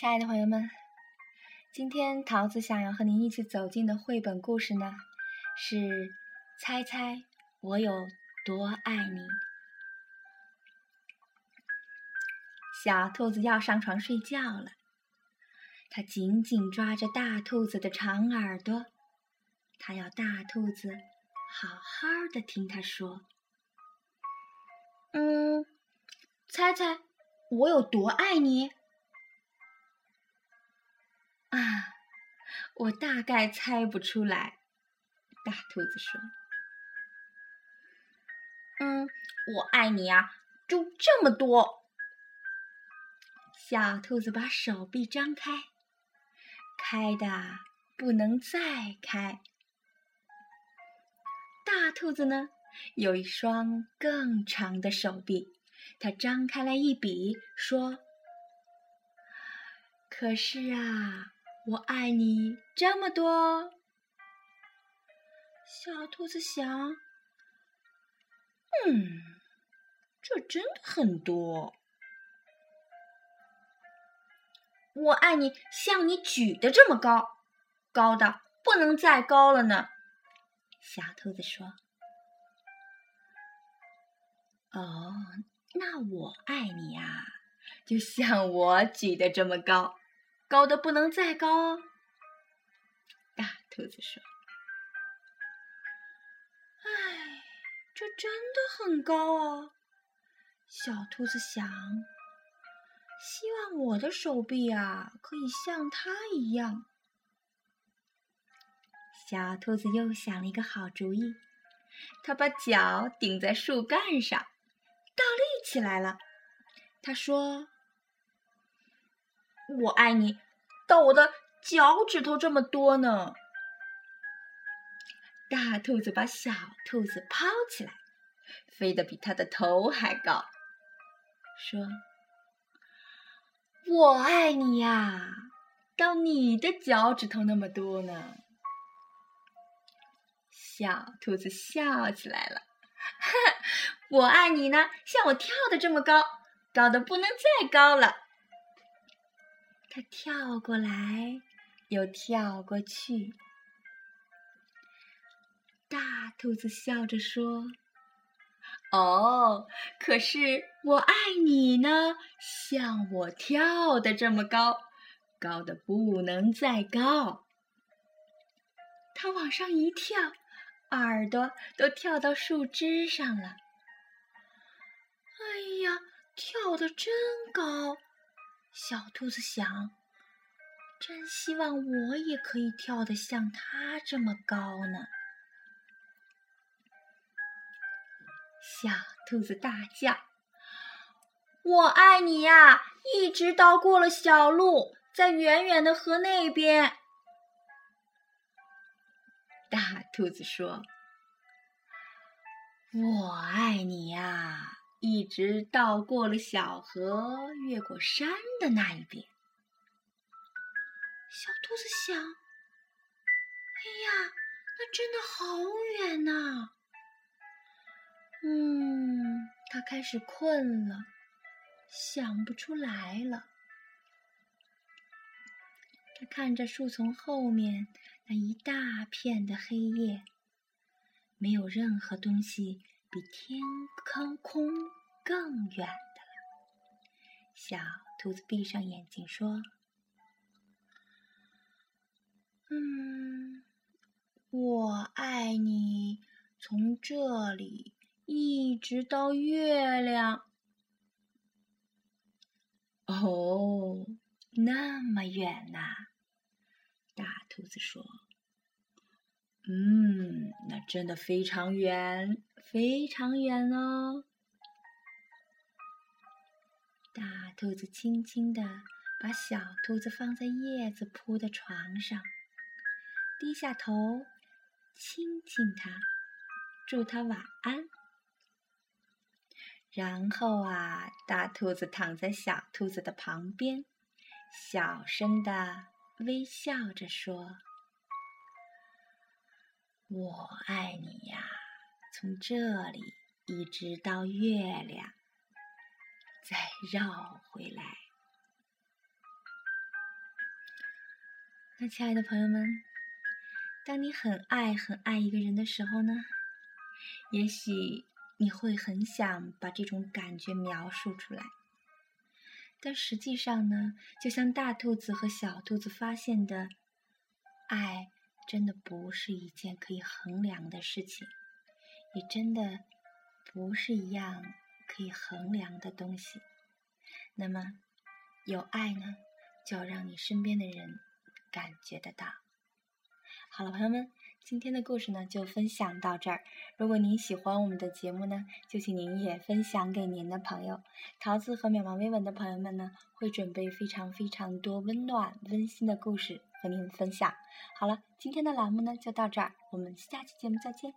亲爱的朋友们，今天桃子想要和您一起走进的绘本故事呢，是《猜猜我有多爱你》。小兔子要上床睡觉了，它紧紧抓着大兔子的长耳朵，它要大兔子好好的听它说：“嗯，猜猜我有多爱你？”我大概猜不出来。大兔子说：“嗯，我爱你啊，就这么多。”小兔子把手臂张开，开的不能再开。大兔子呢，有一双更长的手臂，它张开来一比，说：“可是啊。”我爱你这么多，小兔子想，嗯，这真的很多。我爱你像你举的这么高，高的不能再高了呢。小兔子说：“哦，那我爱你呀，就像我举的这么高。”高的不能再高，大兔子说：“哎，这真的很高哦！”小兔子想：“希望我的手臂啊，可以像它一样。”小兔子又想了一个好主意，它把脚顶在树干上，倒立起来了。它说。我爱你，到我的脚趾头这么多呢。大兔子把小兔子抛起来，飞得比它的头还高，说：“我爱你呀，到你的脚趾头那么多呢。”小兔子笑起来了，哈，我爱你呢，像我跳的这么高，高的不能再高了。它跳过来，又跳过去。大兔子笑着说：“哦，可是我爱你呢，像我跳的这么高，高的不能再高。”它往上一跳，耳朵都跳到树枝上了。哎呀，跳得真高！小兔子想：“真希望我也可以跳得像它这么高呢！”小兔子大叫：“我爱你呀！”一直到过了小路，在远远的河那边。大兔子说：“我爱你呀！”一直到过了小河，越过山的那一边。小兔子想：“哎呀，那真的好远呐！”嗯，它开始困了，想不出来了。它看着树丛后面那一大片的黑夜，没有任何东西。比天空空更远的了。小兔子闭上眼睛说：“嗯，我爱你，从这里一直到月亮。”哦，那么远呐！大兔子说。嗯，那真的非常远，非常远哦。大兔子轻轻地把小兔子放在叶子铺的床上，低下头亲亲它，祝它晚安。然后啊，大兔子躺在小兔子的旁边，小声的微笑着说。我爱你呀，从这里一直到月亮，再绕回来。那亲爱的朋友们，当你很爱很爱一个人的时候呢，也许你会很想把这种感觉描述出来。但实际上呢，就像大兔子和小兔子发现的，爱真的不是一件可以衡量的事情，也真的不是一样可以衡量的东西。那么，有爱呢，就要让你身边的人感觉得到。好了，朋友们。今天的故事呢，就分享到这儿。如果您喜欢我们的节目呢，就请您也分享给您的朋友。桃子和渺茫微文的朋友们呢，会准备非常非常多温暖温馨的故事和您分享。好了，今天的栏目呢就到这儿，我们下期节目再见。